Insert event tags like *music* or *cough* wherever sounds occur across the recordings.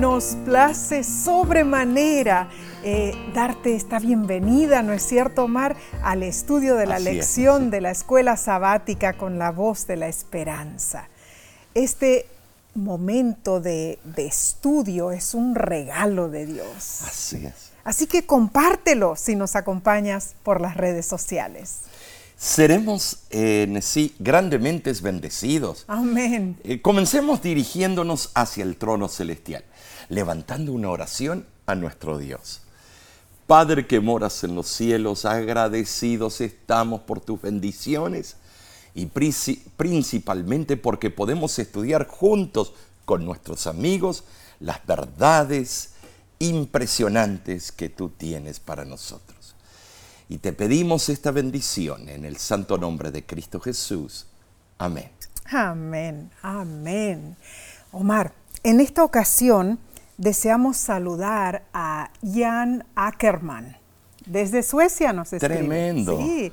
nos place sobremanera eh, darte esta bienvenida, ¿no es cierto, Omar?, al estudio de la Así lección de la escuela sabática con la voz de la esperanza. Este momento de, de estudio es un regalo de Dios. Así es. Así que compártelo si nos acompañas por las redes sociales. Seremos en sí grandemente bendecidos. Amén. Eh, comencemos dirigiéndonos hacia el trono celestial, levantando una oración a nuestro Dios. Padre que moras en los cielos, agradecidos estamos por tus bendiciones y princi- principalmente porque podemos estudiar juntos con nuestros amigos las verdades impresionantes que tú tienes para nosotros. Y te pedimos esta bendición en el santo nombre de Cristo Jesús. Amén. Amén, amén. Omar, en esta ocasión deseamos saludar a Jan Ackerman. Desde Suecia nos escribe. Tremendo. Sí.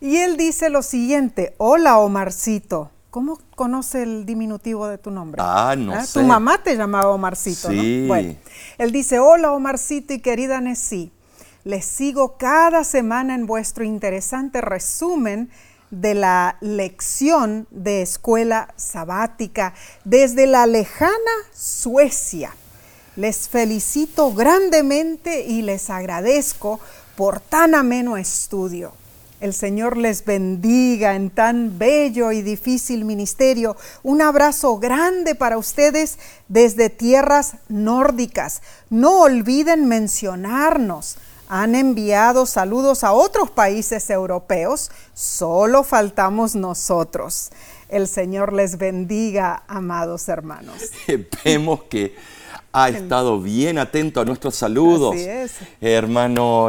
Y él dice lo siguiente, hola Omarcito. ¿Cómo conoce el diminutivo de tu nombre? Ah, no Tu sé. mamá te llamaba Omarcito, Sí. ¿no? Bueno, él dice, hola Omarcito y querida Nesí. Les sigo cada semana en vuestro interesante resumen de la lección de escuela sabática desde la lejana Suecia. Les felicito grandemente y les agradezco por tan ameno estudio. El Señor les bendiga en tan bello y difícil ministerio. Un abrazo grande para ustedes desde tierras nórdicas. No olviden mencionarnos. Han enviado saludos a otros países europeos. Solo faltamos nosotros. El Señor les bendiga, amados hermanos. *laughs* Vemos que ha estado bien atento a nuestros saludos. Así es. Hermano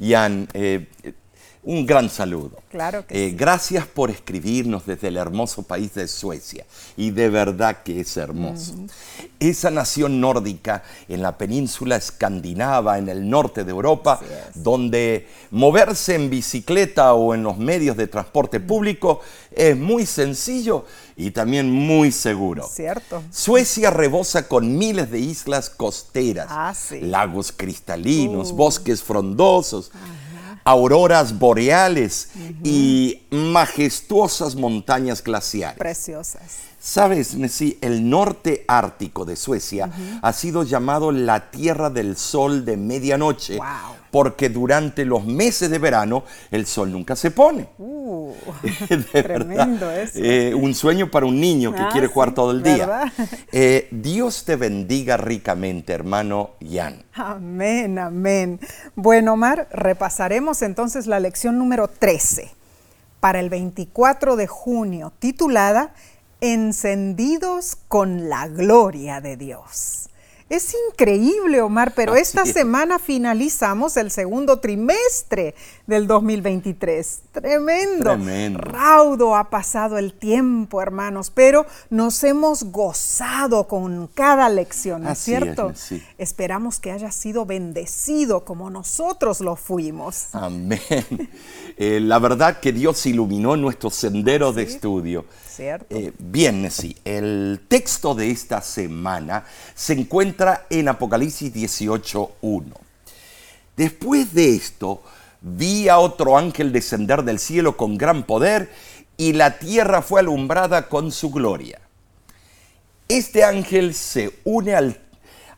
Jan, eh, un gran saludo. Claro que Eh, sí. Gracias por escribirnos desde el hermoso país de Suecia. Y de verdad que es hermoso. Esa nación nórdica en la península escandinava, en el norte de Europa, donde moverse en bicicleta o en los medios de transporte público es muy sencillo y también muy seguro. Cierto. Suecia rebosa con miles de islas costeras, Ah, sí. lagos cristalinos, Uh. bosques frondosos, auroras boreales y majestuosas montañas glaciares. Preciosas. Sabes, Nessie, el norte ártico de Suecia ha sido llamado la Tierra del Sol de medianoche Wow. Porque durante los meses de verano el sol nunca se pone. Uh, *laughs* tremendo eso. Eh, un sueño para un niño que Ah, quiere jugar sí, todo el día. Eh, Dios te bendiga ricamente, hermano Jan. Amén, amén. Bueno, Omar, repasaremos entonces la lección número 13 para el 24 de junio, titulada Encendidos con la gloria de Dios. Es increíble, Omar, pero Así esta es. semana finalizamos el segundo trimestre del 2023. Tremendo. Tremendo. Raudo ha pasado el tiempo, hermanos, pero nos hemos gozado con cada lección, ¿no es Así es, cierto? sí. Esperamos que haya sido bendecido como nosotros lo fuimos. Amén. *laughs* Eh, la verdad que Dios iluminó nuestro sendero de estudio. ¿Cierto? Eh, bien, sí. El texto de esta semana se encuentra en Apocalipsis 18.1. Después de esto, vi a otro ángel descender del cielo con gran poder y la tierra fue alumbrada con su gloria. Este ángel se une al,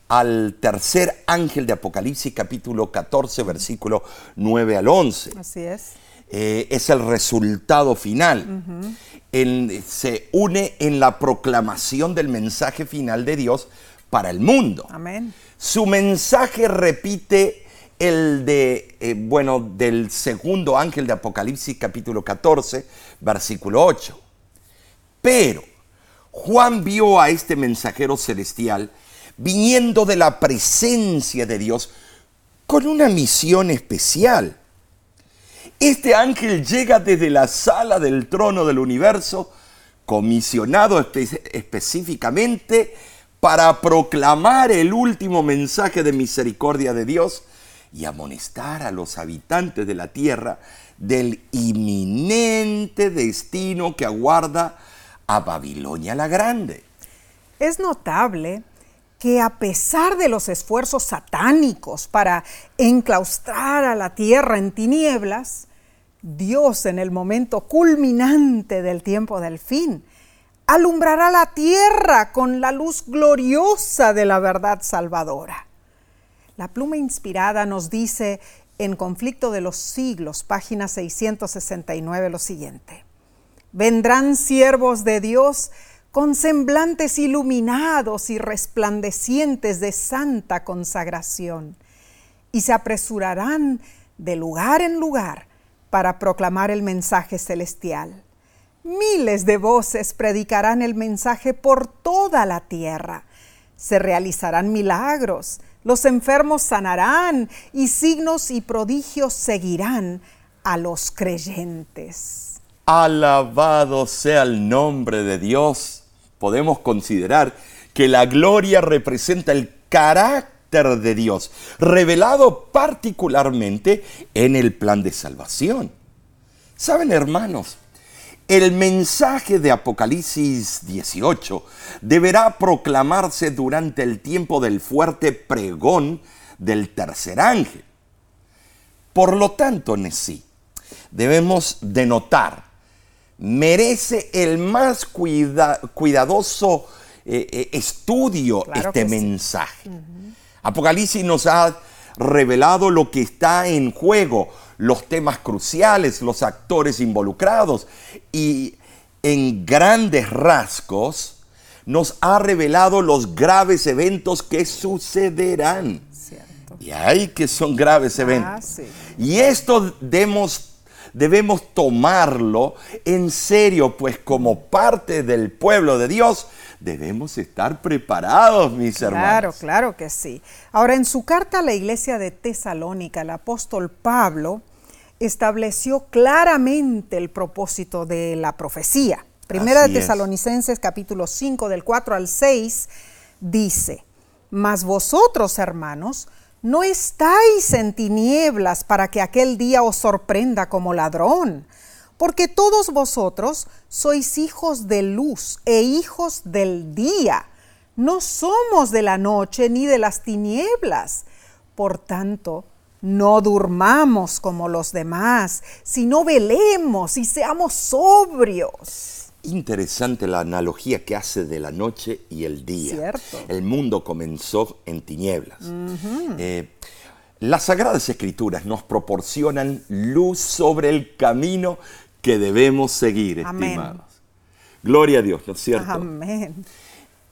al tercer ángel de Apocalipsis capítulo 14, versículo 9 al 11 Así es. Eh, es el resultado final. En- se une en la proclamación del mensaje final de Dios para el mundo. Amén. Su mensaje repite el de, eh, bueno, del segundo ángel de Apocalipsis capítulo 14, versículo 8. Pero Juan vio a este mensajero celestial viniendo de la presencia de Dios con una misión especial. Este ángel llega desde la sala del trono del universo, comisionado espe- específicamente para proclamar el último mensaje de misericordia de Dios y amonestar a los habitantes de la tierra del inminente destino que aguarda a Babilonia la Grande. Es notable que a pesar de los esfuerzos satánicos para enclaustrar a la tierra en tinieblas, Dios en el momento culminante del tiempo del fin alumbrará la tierra con la luz gloriosa de la verdad salvadora. La pluma inspirada nos dice en Conflicto de los Siglos, página 669, lo siguiente. Vendrán siervos de Dios con semblantes iluminados y resplandecientes de santa consagración, y se apresurarán de lugar en lugar para proclamar el mensaje celestial. Miles de voces predicarán el mensaje por toda la tierra. Se realizarán milagros, los enfermos sanarán y signos y prodigios seguirán a los creyentes. Alabado sea el nombre de Dios. Podemos considerar que la gloria representa el carácter de Dios, revelado particularmente en el plan de salvación. Saben, hermanos, el mensaje de Apocalipsis 18 deberá proclamarse durante el tiempo del fuerte pregón del tercer ángel. Por lo tanto, Nesí, debemos denotar, merece el más cuidadoso eh, eh, estudio este mensaje. Apocalipsis nos ha revelado lo que está en juego, los temas cruciales, los actores involucrados y en grandes rasgos nos ha revelado los graves eventos que sucederán. Y hay que son graves ah, eventos. Y esto debemos, debemos tomarlo en serio, pues como parte del pueblo de Dios, debemos estar preparados, mis hermanos. Claro, claro que sí. Ahora, en su carta a la iglesia de Tesalónica, el apóstol Pablo estableció claramente el propósito de la profecía. Primera de Tesalonicenses capítulo 5 del 4 al 6 dice, Mas vosotros, hermanos, no estáis en tinieblas para que aquel día os sorprenda como ladrón, porque todos vosotros sois hijos de luz e hijos del día. No somos de la noche ni de las tinieblas. Por tanto, no durmamos como los demás, sino velemos y seamos sobrios. Interesante la analogía que hace de la noche y el día. Cierto. El mundo comenzó en tinieblas. Eh, las Sagradas Escrituras nos proporcionan luz sobre el camino que debemos seguir, estimados. Gloria a Dios, ¿no es cierto? Amén.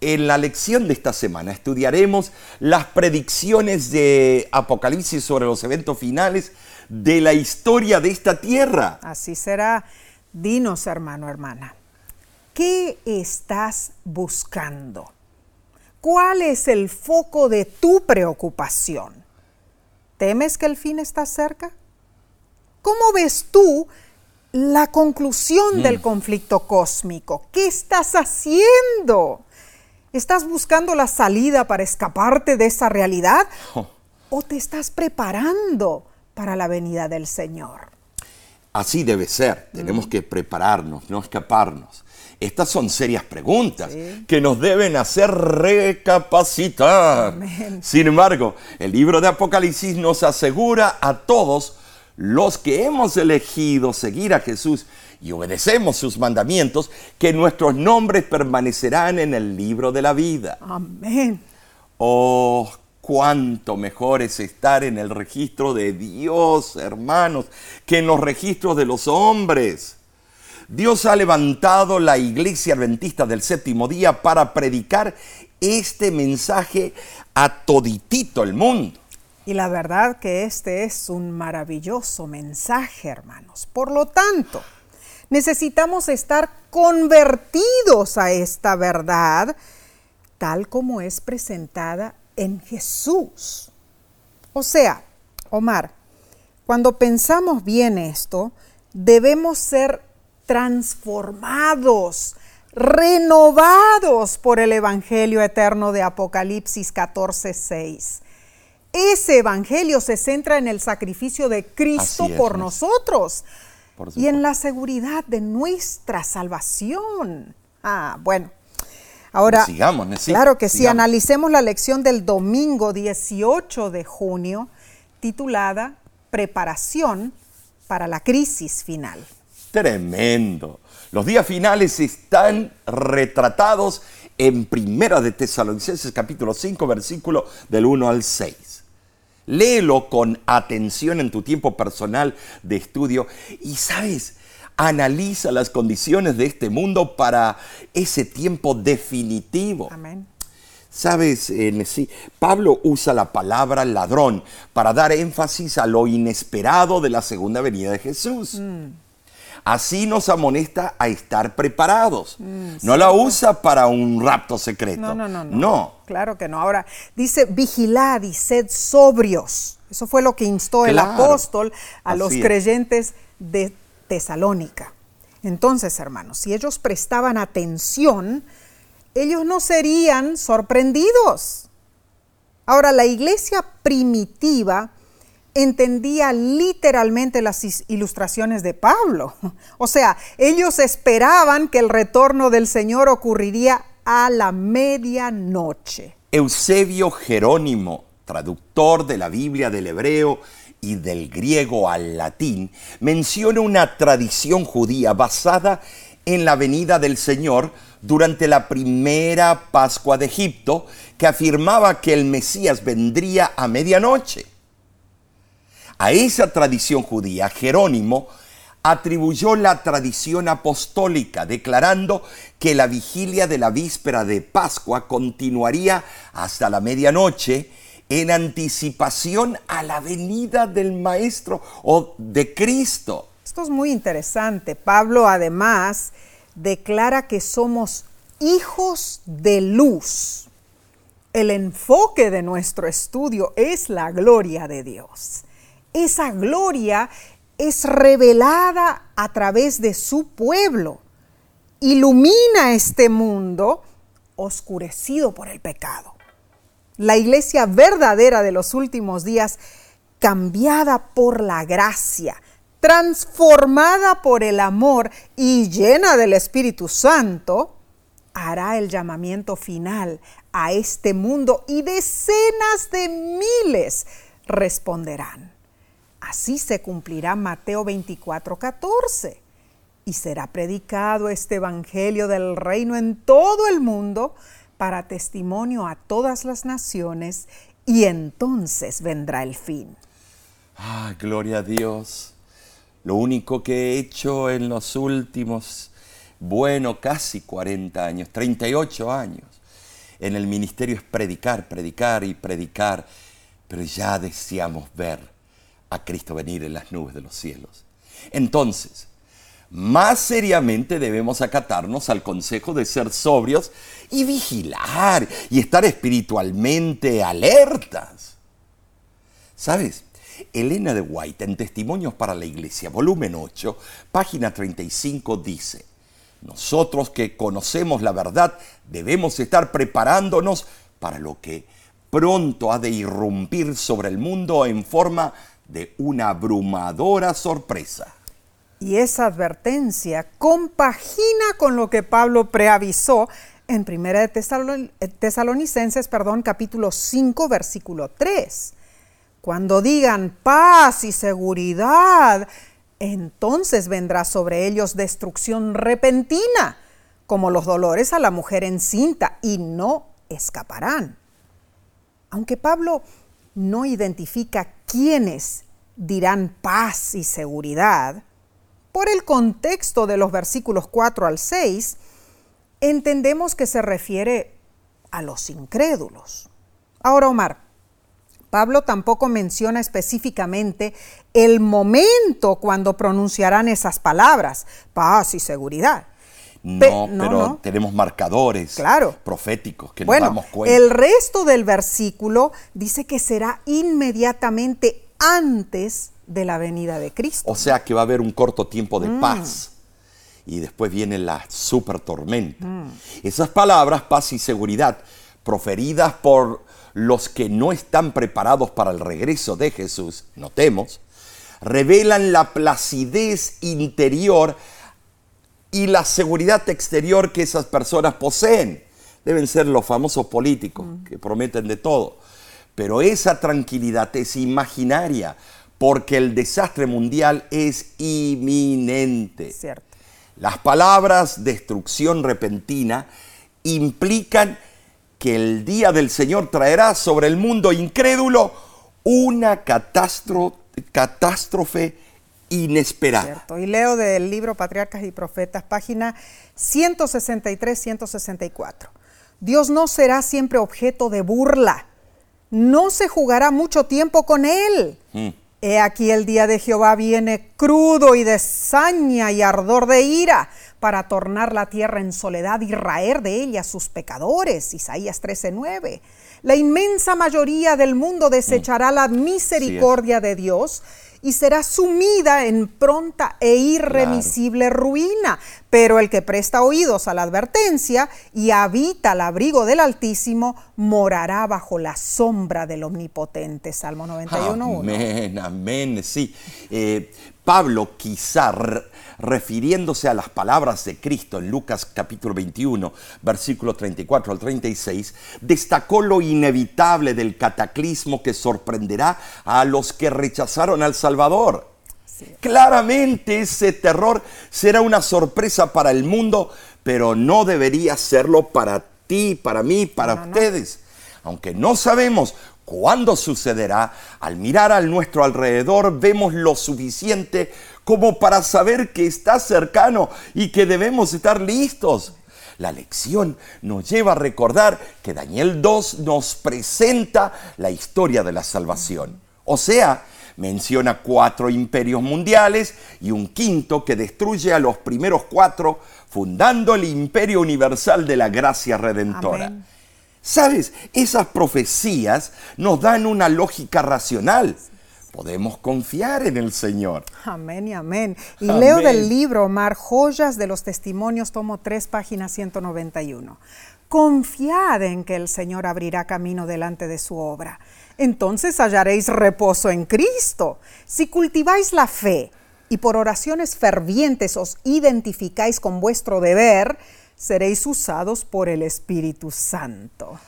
En la lección de esta semana estudiaremos las predicciones de Apocalipsis sobre los eventos finales de la historia de esta tierra. Así será. Dinos, hermano, hermana, ¿qué estás buscando? ¿Cuál es el foco de tu preocupación? ¿Temes que el fin está cerca? ¿Cómo ves tú la conclusión del mm. conflicto cósmico? ¿Qué estás haciendo? ¿Estás buscando la salida para escaparte de esa realidad? Oh. ¿O te estás preparando para la venida del Señor? Así debe ser. Tenemos mm. que prepararnos, no escaparnos. Estas son serias preguntas que nos deben hacer recapacitar. Sin embargo, el libro de Apocalipsis nos asegura a todos los que hemos elegido seguir a Jesús y obedecemos sus mandamientos, que nuestros nombres permanecerán en el libro de la vida. Amén. Oh, cuánto mejor es estar en el registro de Dios, hermanos, que en los registros de los hombres. Dios ha levantado la iglesia adventista del séptimo día para predicar este mensaje a toditito el mundo. Y la verdad que este es un maravilloso mensaje, hermanos. Por lo tanto, necesitamos estar convertidos a esta verdad tal como es presentada en Jesús. O sea, Omar, cuando pensamos bien esto, debemos ser transformados, renovados por el Evangelio eterno de Apocalipsis 14, 6 ese evangelio se centra en el sacrificio de Cristo por nosotros y en la seguridad de nuestra salvación. Ah, bueno. Ahora, sigamos, ¿no? Sí, claro que sí, sigamos. analicemos la lección del domingo 18 de junio, titulada Preparación para la crisis final. Tremendo. Los días finales están retratados en Primera de Tesalonicenses capítulo 5 versículo del 1 al 6. Léelo con atención en tu tiempo personal de estudio y sabes, analiza las condiciones de este mundo para ese tiempo definitivo. Amén. Sabes, en sí, Pablo usa la palabra ladrón para dar énfasis a lo inesperado de la segunda venida de Jesús. Así nos amonesta a estar preparados. no la usa para un rapto secreto. No, no, no, no. No. Claro que no. Ahora, dice, vigilad y sed sobrios. Eso fue lo que instó el apóstol a los es. creyentes de Tesalónica. Entonces, hermanos, si ellos prestaban atención, ellos no serían sorprendidos. Ahora, la iglesia primitiva entendía literalmente las ilustraciones de Pablo. *laughs* O sea, ellos esperaban que el retorno del Señor ocurriría a la medianoche. Eusebio Jerónimo, traductor de la Biblia del hebreo y del griego al latín, menciona una tradición judía basada en la venida del Señor durante la primera Pascua de Egipto, que afirmaba que el Mesías vendría a medianoche. A esa tradición judía, Jerónimo atribuyó la tradición apostólica, declarando que la vigilia de la víspera de Pascua continuaría hasta la medianoche en anticipación a la venida del Maestro o de Cristo. Esto es muy interesante. Pablo además declara que somos hijos de luz. El enfoque de nuestro estudio es la gloria de Dios. Esa gloria es revelada a través de su pueblo. Ilumina este mundo oscurecido por el pecado. La iglesia verdadera de los últimos días, cambiada por la gracia, transformada por el amor y llena del Espíritu Santo, hará el llamamiento final a este mundo y decenas de miles responderán. Así se cumplirá Mateo 24, 14 y será predicado este Evangelio del reino en todo el mundo para testimonio a todas las naciones y entonces vendrá el fin. Ah, gloria a Dios. Lo único que he hecho en los últimos, bueno, casi 40 años, 38 años, en el ministerio es predicar, predicar y predicar, pero ya deseamos ver a Cristo venir en las nubes de los cielos. Entonces, más seriamente debemos acatarnos al consejo de ser sobrios y vigilar y estar espiritualmente alertas. ¿Sabes? Elena de White, en Testimonios para la Iglesia, volumen 8, página 35, dice, nosotros que conocemos la verdad debemos estar preparándonos para lo que pronto ha de irrumpir sobre el mundo en forma de una abrumadora sorpresa. Y esa advertencia compagina con lo que Pablo preavisó en 1 de eh, Tesalonicenses, perdón, capítulo 5, versículo 3. Cuando digan paz y seguridad, entonces vendrá sobre ellos destrucción repentina, como los dolores a la mujer encinta, y no escaparán. Aunque Pablo no identifica quiénes dirán paz y seguridad, por el contexto de los versículos 4 al 6, entendemos que se refiere a los incrédulos. Ahora, Omar, Pablo tampoco menciona específicamente el momento cuando pronunciarán esas palabras, paz y seguridad. No, Pe- no, pero no. tenemos marcadores Claro. proféticos que bueno, nos damos cuenta. el resto del versículo dice que será inmediatamente antes de la venida de Cristo. O sea que va a haber un corto tiempo Mm. de paz. Y después viene la super tormenta. Mm. Esas palabras, paz y seguridad, proferidas por los que no están preparados para el regreso de Jesús, notemos, revelan la placidez interior y la seguridad exterior que esas personas poseen. deben ser los famosos políticos que prometen de todo. Pero esa tranquilidad es imaginaria porque el desastre mundial es inminente. Cierto. Las palabras destrucción repentina implican que el día del Señor traerá sobre el mundo incrédulo una catástrofe inesperada. Y leo del libro Patriarcas y Profetas, página 163-164. Dios no será siempre objeto de burla. No se jugará mucho tiempo con él. Mm. He aquí el día de Jehová viene crudo y de saña y ardor de ira para tornar la tierra en soledad y raer de ella sus pecadores. Isaías 13:9. La inmensa mayoría del mundo desechará la misericordia de Dios y será sumida en pronta e irremisible ruina. Pero el que presta oídos a la advertencia y habita al abrigo del Altísimo, morará bajo la sombra del Omnipotente. Salmo 91. Amén, amén, sí. Eh, Pablo quizá refiriéndose a las palabras de Cristo en Lucas capítulo 21, versículo 34 al 36, destacó lo inevitable del cataclismo que sorprenderá a los que rechazaron al Salvador. Claramente ese terror será una sorpresa para el mundo, pero no debería serlo para ti, para mí, para ustedes. Aunque no sabemos ¿Cuándo sucederá? Al mirar a nuestro alrededor vemos lo suficiente como para saber que está cercano y que debemos estar listos. La lección nos lleva a recordar que Daniel 2 nos presenta la historia de la salvación. O sea, menciona cuatro imperios mundiales y un quinto que destruye a los primeros cuatro, fundando el imperio universal de la gracia redentora. Sabes, esas profecías nos dan una lógica racional. Podemos confiar en el Señor. Amén y amén. Y leo del libro Omar, Joyas de los Testimonios, tomo 3, página 191. Confiad en que el Señor abrirá camino delante de su obra. Entonces hallaréis reposo en Cristo. Si cultiváis la fe y por oraciones fervientes os identificáis con vuestro deber, seréis usados por el Espíritu Santo.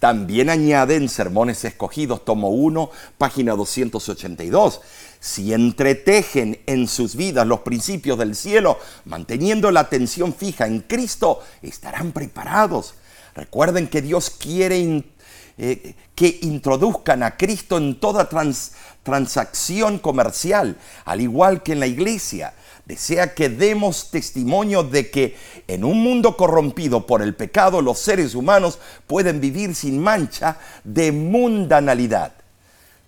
También añade en Sermones Escogidos, tomo 1, página 282, si entretejen en sus vidas los principios del cielo, manteniendo la atención fija en Cristo, estarán preparados. Recuerden que Dios quiere eh, que introduzcan a Cristo en toda transacción comercial, al igual que en la iglesia desea que demos testimonio de que en un mundo corrompido por el pecado los seres humanos pueden vivir sin mancha de mundanalidad.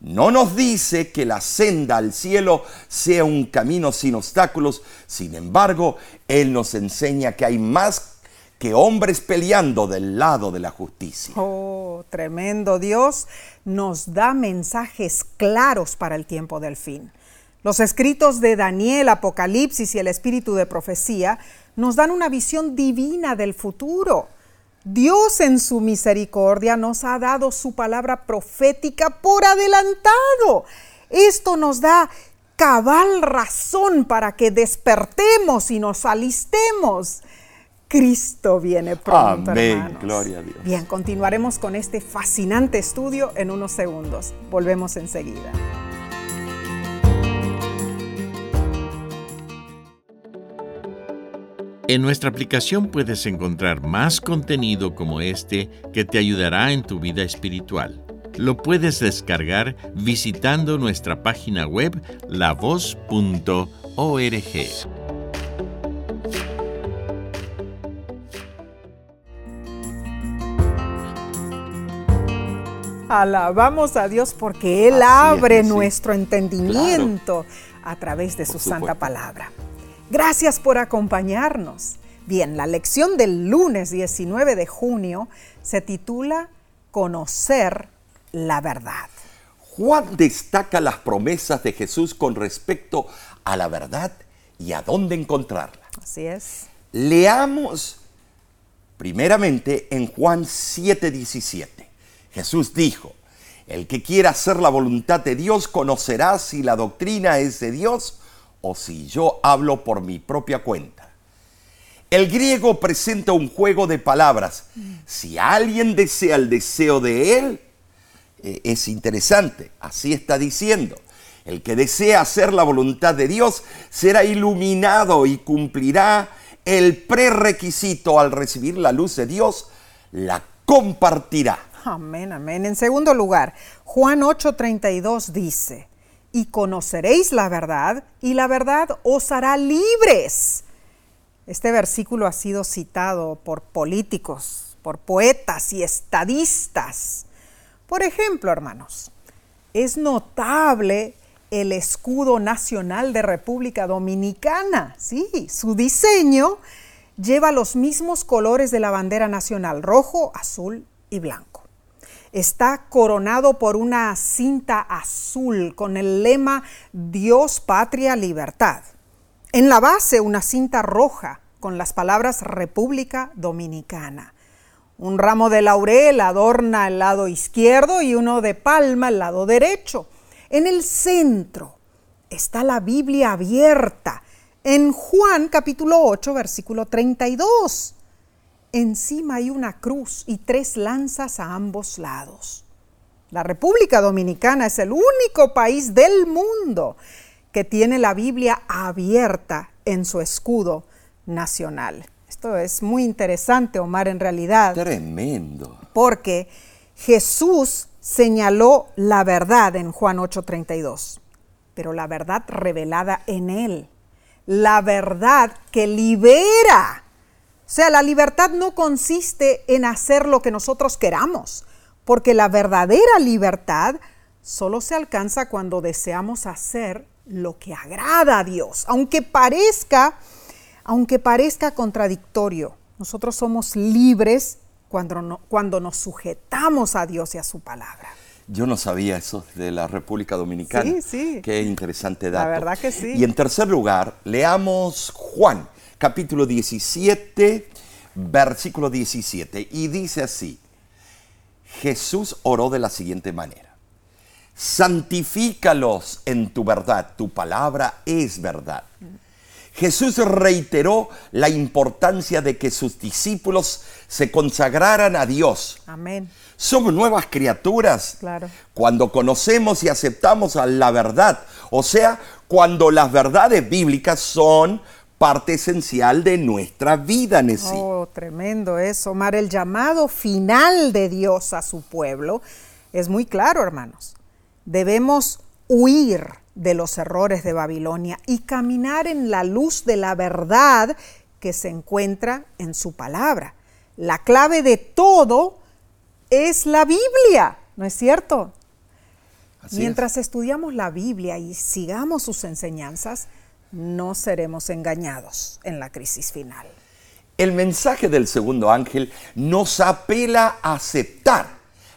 No nos dice que la senda al cielo sea un camino sin obstáculos, sin embargo, Él nos enseña que hay más que hombres peleando del lado de la justicia. Oh, tremendo Dios nos da mensajes claros para el tiempo del fin. Los escritos de Daniel, Apocalipsis y el espíritu de profecía nos dan una visión divina del futuro. Dios en su misericordia nos ha dado su palabra profética por adelantado. Esto nos da cabal razón para que despertemos y nos alistemos. Cristo viene pronto. Amén, gloria a Dios. Bien, continuaremos con este fascinante estudio en unos segundos. Volvemos enseguida. En nuestra aplicación puedes encontrar más contenido como este que te ayudará en tu vida espiritual. Lo puedes descargar visitando nuestra página web lavoz.org. Alabamos a Dios porque Él abre nuestro entendimiento a través de su santa palabra. Gracias por acompañarnos. Bien, la lección del lunes 19 de junio se titula Conocer la verdad. Juan destaca las promesas de Jesús con respecto a la verdad y a dónde encontrarla. Así es. Leamos primeramente en Juan 7:17. Jesús dijo, el que quiera hacer la voluntad de Dios conocerá si la doctrina es de Dios o si yo hablo por mi propia cuenta. El griego presenta un juego de palabras. Si alguien desea el deseo de él, eh, es interesante. Así está diciendo. El que desea hacer la voluntad de Dios será iluminado y cumplirá el prerequisito al recibir la luz de Dios, la compartirá. Amén, amén. En segundo lugar, Juan 8:32 dice, y conoceréis la verdad, y la verdad os hará libres. Este versículo ha sido citado por políticos, por poetas y estadistas. Por ejemplo, hermanos, es notable el escudo nacional de República Dominicana. Sí, su diseño lleva los mismos colores de la bandera nacional, rojo, azul y blanco. Está coronado por una cinta azul con el lema Dios, patria, libertad. En la base una cinta roja con las palabras República Dominicana. Un ramo de laurel adorna el lado izquierdo y uno de palma el lado derecho. En el centro está la Biblia abierta en Juan capítulo 8 versículo 32. Encima hay una cruz y tres lanzas a ambos lados. La República Dominicana es el único país del mundo que tiene la Biblia abierta en su escudo nacional. Esto es muy interesante, Omar, en realidad. Tremendo. Porque Jesús señaló la verdad en Juan 8:32, pero la verdad revelada en él, la verdad que libera. O sea, la libertad no consiste en hacer lo que nosotros queramos, porque la verdadera libertad solo se alcanza cuando deseamos hacer lo que agrada a Dios, aunque parezca aunque parezca contradictorio. Nosotros somos libres cuando, cuando nos sujetamos a Dios y a su palabra. Yo no sabía eso de la República Dominicana. Sí, sí. Qué interesante dato. La verdad que sí. Y en tercer lugar, leamos Juan, capítulo 17, versículo 17. Y dice así, Jesús oró de la siguiente manera. Santifícalos en tu verdad, tu palabra es verdad. Jesús reiteró la importancia de que sus discípulos se consagraran a Dios. Amén. Somos nuevas criaturas Claro. cuando conocemos y aceptamos a la verdad. O sea, cuando las verdades bíblicas son parte esencial de nuestra vida, Nessie. Oh, tremendo eso, Omar. El llamado final de Dios a su pueblo es muy claro, hermanos. Debemos huir de los errores de Babilonia y caminar en la luz de la verdad que se encuentra en su palabra. La clave de todo es la Biblia, ¿no es cierto? Así es. Mientras estudiamos la Biblia y sigamos sus enseñanzas, no seremos engañados en la crisis final. El mensaje del segundo ángel nos apela a aceptar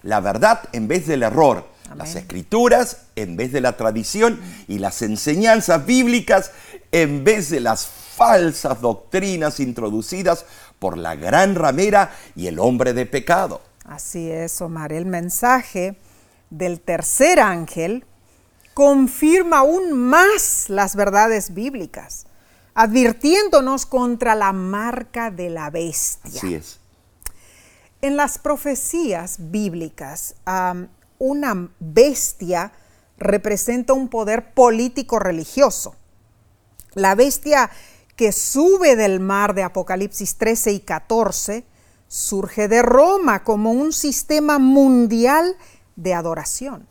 la verdad en vez del error, Amén. las escrituras en vez de la tradición y las enseñanzas bíblicas en vez de las falsas doctrinas introducidas por la gran ramera y el hombre de pecado. Así es, Omar. El mensaje del tercer ángel confirma aún más las verdades bíblicas, advirtiéndonos contra la marca de la bestia. Así es. En las profecías bíblicas, una bestia representa un poder político religioso. La bestia que sube del mar de Apocalipsis 13 y 14 surge de Roma como un sistema mundial de adoración.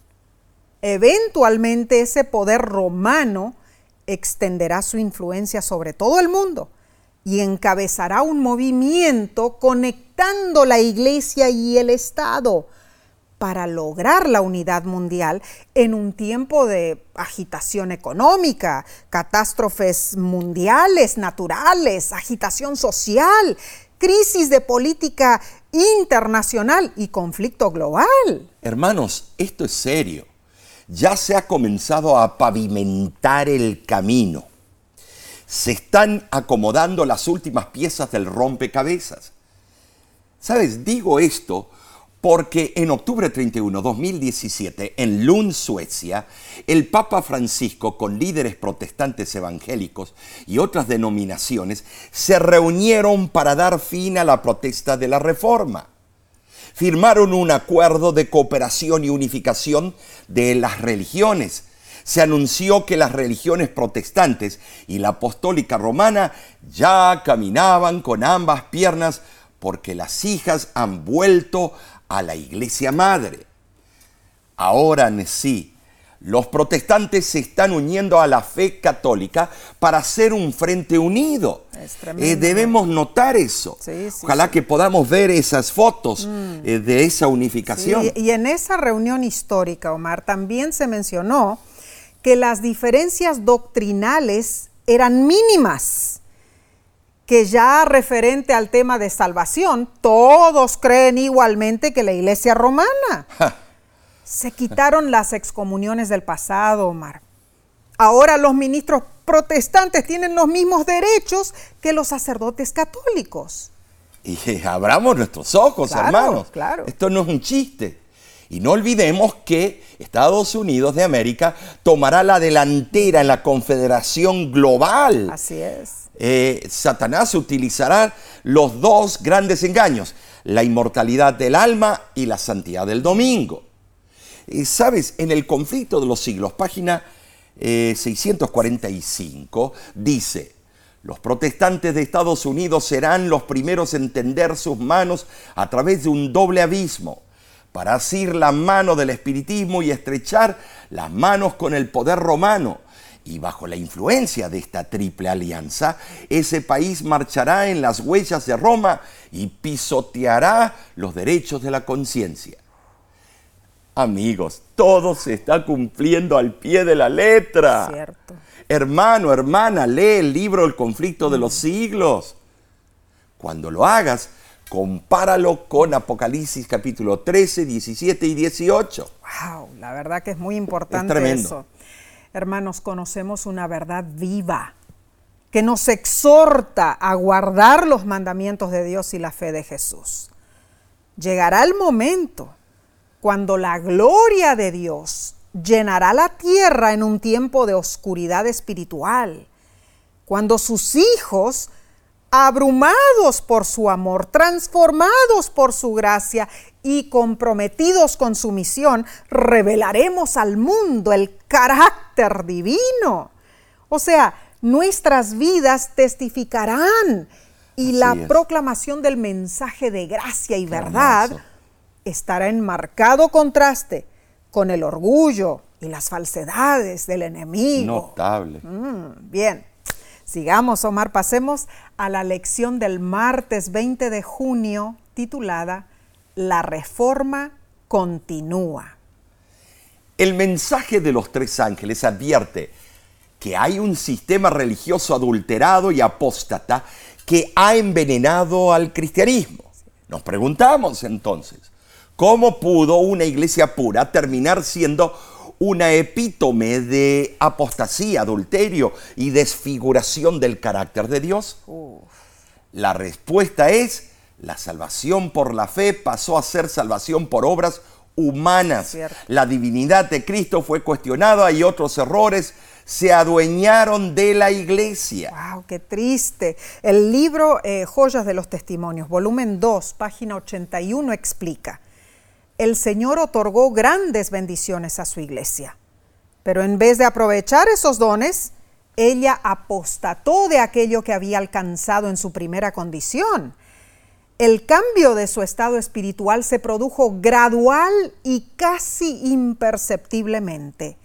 Eventualmente ese poder romano extenderá su influencia sobre todo el mundo y encabezará un movimiento conectando la iglesia y el Estado para lograr la unidad mundial en un tiempo de agitación económica, catástrofes mundiales, naturales, agitación social, crisis de política internacional y conflicto global. Hermanos, esto es serio. Ya se ha comenzado a pavimentar el camino. Se están acomodando las últimas piezas del rompecabezas. ¿Sabes? Digo esto porque en octubre 31, 2017, en Lund, Suecia, el Papa Francisco, con líderes protestantes evangélicos y otras denominaciones, se reunieron para dar fin a la protesta de la Reforma. Firmaron un acuerdo de cooperación y unificación de las religiones. Se anunció que las religiones protestantes y la apostólica romana ya caminaban con ambas piernas porque las hijas han vuelto a la iglesia madre. Ahora sí, los protestantes se están uniendo a la fe católica para ser un frente unido. Eh, debemos notar eso. Ojalá que podamos ver esas fotos mm. eh, de esa unificación. y en esa reunión histórica, Omar, también se mencionó que las diferencias doctrinales eran mínimas que ya referente al tema de salvación, todos creen igualmente que la iglesia romana. Se quitaron las excomuniones del pasado, Omar. Ahora los ministros protestantes tienen los mismos derechos que los sacerdotes católicos. Y abramos nuestros ojos, hermanos. Claro. Esto no es un chiste. Y no olvidemos que Estados Unidos de América tomará la delantera en la confederación global. Así es eh, Satanás utilizará los dos grandes engaños, la inmortalidad del alma y la santidad del domingo. Y Sabes, en el conflicto de los siglos, página 645, eh, dice, los protestantes de Estados Unidos serán los primeros en tender sus manos a través de un doble abismo, para asir la mano del espiritismo y estrechar las manos con el poder romano y bajo la influencia de esta triple alianza, ese país marchará en las huellas de Roma y pisoteará los derechos de la conciencia. Amigos, todo se está cumpliendo al pie de la letra. Cierto. Hermano, hermana, lee el libro El conflicto de los siglos. Cuando lo hagas, compáralo con Apocalipsis capítulo 13, 17 y 18. Wow, la verdad que es muy importante tremendo. eso hermanos, conocemos una verdad viva que nos exhorta a guardar los mandamientos de Dios y la fe de Jesús. Llegará el momento cuando la gloria de Dios llenará la tierra en un tiempo de oscuridad espiritual, cuando sus hijos abrumados por su amor, transformados por su gracia y comprometidos con su misión, revelaremos al mundo el carácter divino. O sea, nuestras vidas testificarán y la proclamación del mensaje de gracia y verdad estará en marcado contraste con el orgullo y las falsedades del enemigo. Notable. Mm, bien. Sigamos, Omar, pasemos a la lección del martes 20 de junio titulada La reforma continúa. El mensaje de los tres ángeles advierte que hay un sistema religioso adulterado y apóstata que ha envenenado al cristianismo. Nos preguntamos entonces, ¿cómo pudo una iglesia pura terminar siendo una epítome de apostasía, adulterio y desfiguración del carácter de Dios? La respuesta es, la salvación por la fe pasó a ser salvación por obras humanas. La divinidad de Cristo fue cuestionada y otros errores se adueñaron de la iglesia. ¡Wow! ¡Qué triste! El libro eh, Joyas de los Testimonios, volumen 2, página 81, explica el Señor otorgó grandes bendiciones a su iglesia. Pero en vez de aprovechar esos dones, ella apostató de aquello que había alcanzado en su primera condición. El cambio de su estado espiritual se produjo gradual y casi imperceptiblemente.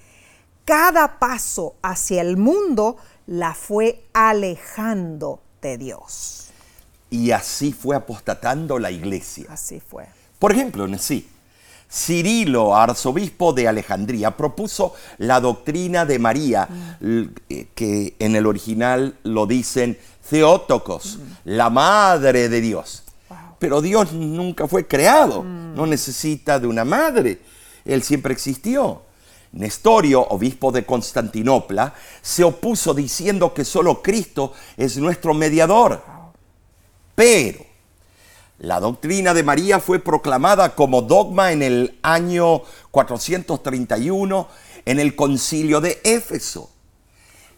Cada paso hacia el mundo la fue alejando de Dios. Y así fue apostatando la iglesia. Así fue. Por ejemplo, sí, Cirilo, arzobispo de Alejandría, propuso la doctrina de María, que en el original lo dicen Theotokos, la madre de Dios. Pero Dios nunca fue creado, no necesita de una madre, Él siempre existió. Nestorio, obispo de Constantinopla, se opuso diciendo que solo Cristo es nuestro mediador. Pero La doctrina de María fue proclamada como dogma en el año 431 en el concilio de Éfeso.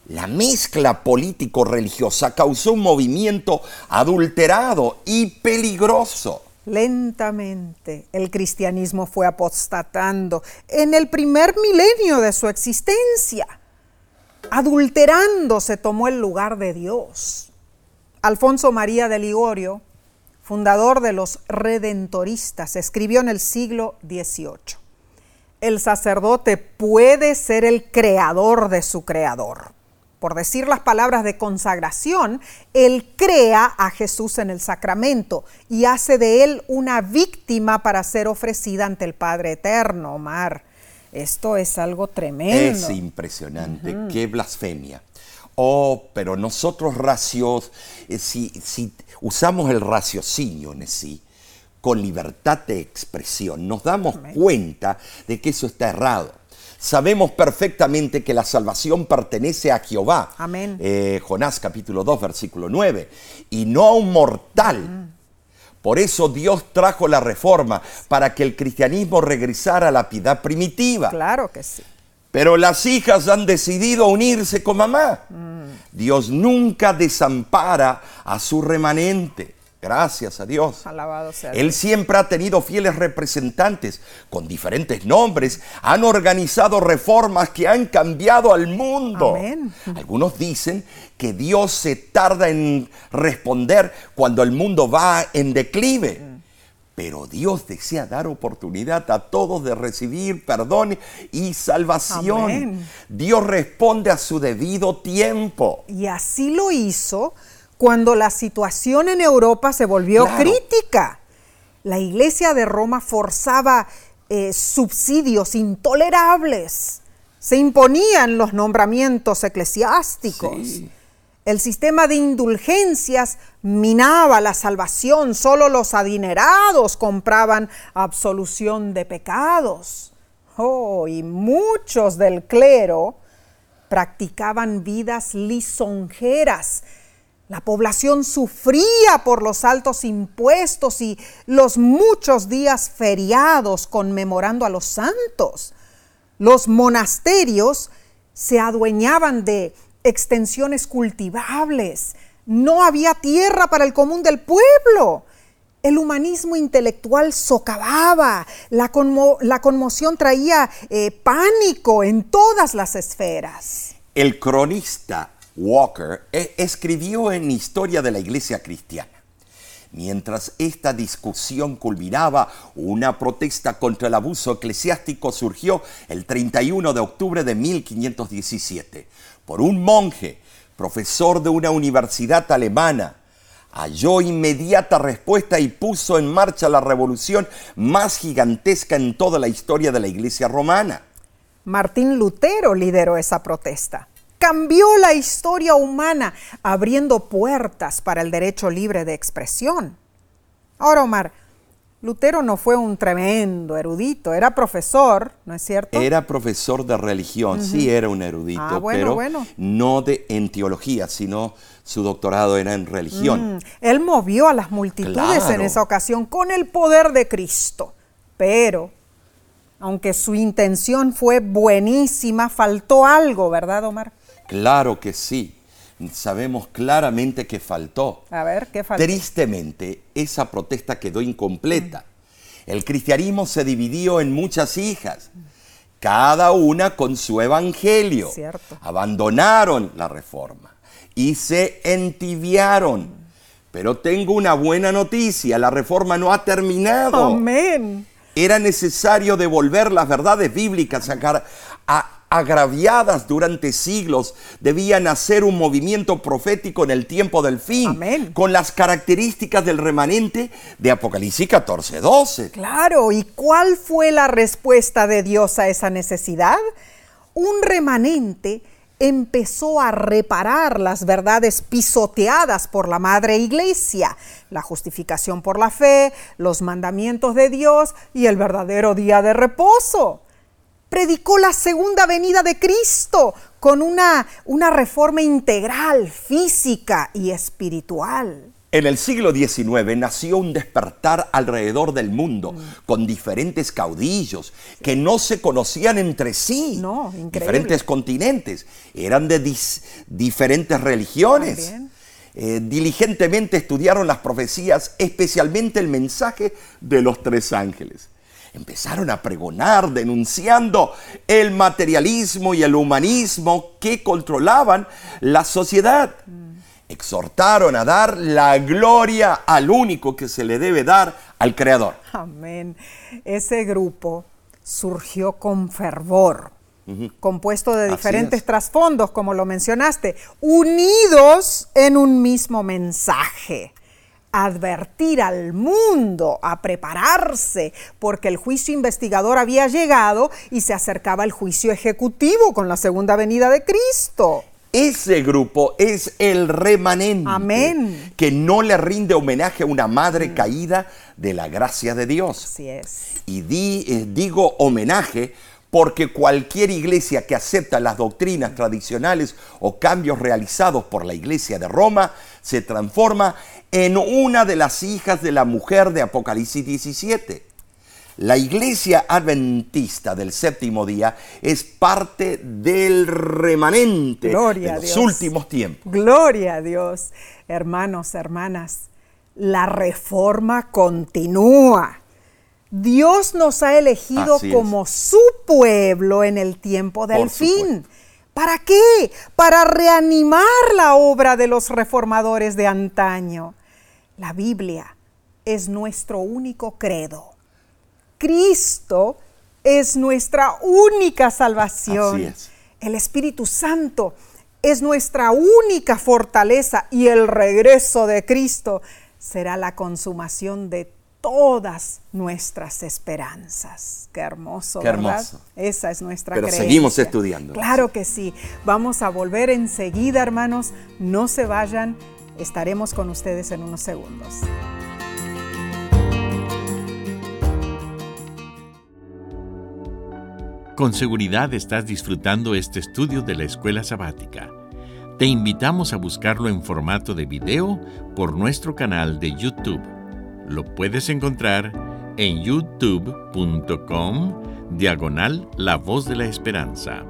La mezcla político-religiosa causó un movimiento adulterado y peligroso. Lentamente el cristianismo fue apostatando en el primer milenio de su existencia. Adulterando se tomó el lugar de Dios. Alfonso María de Ligorio, fundador de los redentoristas, escribió en el siglo XVIII, el sacerdote puede ser el creador de su creador por decir las palabras de consagración, Él crea a Jesús en el sacramento y hace de Él una víctima para ser ofrecida ante el Padre Eterno, Omar. Esto es algo tremendo. Es impresionante, qué blasfemia. Oh, pero nosotros racios, eh, si, si usamos el raciocinio en sí, con libertad de expresión, nos damos cuenta de que eso está errado sabemos perfectamente que la salvación pertenece a Jehová. Amén. Eh, Jonás capítulo 2, versículo 9. Y no a un mortal. Por eso Dios trajo la reforma, para que el cristianismo regresara a la piedad primitiva. Claro que sí. Pero las hijas han decidido unirse con mamá. Mm. Dios nunca desampara a su remanente. Gracias a Dios. Alabado sea Él siempre ha tenido fieles representantes con diferentes nombres. Han organizado reformas que han cambiado al mundo. Amén. Algunos dicen que Dios se tarda en responder cuando el mundo va en declive. Pero Dios desea dar oportunidad a todos de recibir perdón y salvación. Amén. Dios responde a su debido tiempo. Y así lo hizo cuando la situación en Europa se volvió crítica. La iglesia de Roma forzaba eh, subsidios intolerables. Se imponían los nombramientos eclesiásticos. El sistema de indulgencias minaba la salvación. Solo los adinerados compraban absolución de pecados. Oh, y muchos del clero practicaban vidas lisonjeras la población sufría por los altos impuestos y los muchos días feriados conmemorando a los santos. Los monasterios se adueñaban de extensiones cultivables. No había tierra para el común del pueblo. El humanismo intelectual socavaba, la, conmoción traía eh, pánico en todas las esferas. El cronista Walker e, escribió en Historia de la Iglesia Cristiana. Mientras esta discusión culminaba, una protesta contra el abuso eclesiástico surgió el 31 de octubre de 1517 por un monje, profesor de una universidad alemana. Halló inmediata respuesta y puso en marcha la revolución más gigantesca en toda la historia de la Iglesia romana. Martín Lutero lideró esa protesta cambió la historia humana, abriendo puertas para el derecho libre de expresión. Ahora, Omar, Lutero no fue un tremendo erudito, era profesor, ¿no es cierto? Era profesor de religión, sí era un erudito, ah, pero no de, en teología, sino su doctorado era en religión. Mm, él movió a las multitudes en esa ocasión con el poder de Cristo, pero aunque su intención fue buenísima, faltó algo, ¿verdad, Omar? Claro que sí. Sabemos claramente que faltó. A ver, ¿qué faltó? Tristemente, esa protesta quedó incompleta. El cristianismo se dividió en muchas hijas, cada una con su evangelio. Cierto. Abandonaron la reforma y se entibiaron. Pero tengo una buena noticia, la reforma no ha terminado. Amén. Era necesario devolver las verdades bíblicas a, a, agraviadas durante siglos, debían hacer un movimiento profético en el tiempo del fin, con las características del remanente de Apocalipsis 14, 12. Claro, ¿y cuál fue la respuesta de Dios a esa necesidad? Un remanente empezó a reparar las verdades pisoteadas por la Madre Iglesia, la justificación por la fe, los mandamientos de Dios y el verdadero día de reposo predicó la segunda venida de Cristo con una, una reforma integral, física y espiritual. En el siglo XIX nació un despertar alrededor del mundo con diferentes caudillos que no se conocían entre sí. No, increíble. Diferentes continentes. Eran de dis- diferentes religiones. Eh, diligentemente estudiaron las profecías, especialmente el mensaje de los tres ángeles. Empezaron a pregonar denunciando el materialismo y el humanismo que controlaban la sociedad. Exhortaron a dar la gloria al único que se le debe dar al Creador. Amén. Ese grupo surgió con fervor, compuesto de Así diferentes es. trasfondos, como lo mencionaste, unidos en un mismo mensaje. Advertir al mundo a prepararse, porque el juicio investigador había llegado y se acercaba el juicio ejecutivo con la segunda venida de Cristo. Ese grupo es el remanente Amén. que no le rinde homenaje a una madre caída de la gracia de Dios. Así es. Y di- eh, digo homenaje porque cualquier iglesia que acepta las doctrinas tradicionales o cambios realizados por la iglesia de Roma se transforma en una de las hijas de la mujer de Apocalipsis 17. La iglesia adventista del séptimo día es parte del remanente Gloria de los últimos tiempos. Gloria a Dios. Hermanos, hermanas, la reforma continúa. Dios nos ha elegido Así es. como su pueblo en el tiempo del Por fin. supuesto. ¿Para qué? Para reanimar la obra de los reformadores de antaño. La Biblia es nuestro único credo. Cristo es nuestra única salvación. Así es. El Espíritu Santo es nuestra única fortaleza y el regreso de Cristo será la consumación de todas nuestras esperanzas. Qué hermoso, Qué ¿verdad? hermoso. Esa es nuestra Pero creencia. seguimos estudiando. Claro que sí. Vamos a volver enseguida, hermanos. No se vayan. Estaremos con ustedes en unos segundos. Con seguridad estás disfrutando este estudio de la escuela sabática. Te invitamos a buscarlo en formato de video por nuestro canal de YouTube. Lo puedes encontrar en youtube.com diagonal La Voz de la Esperanza.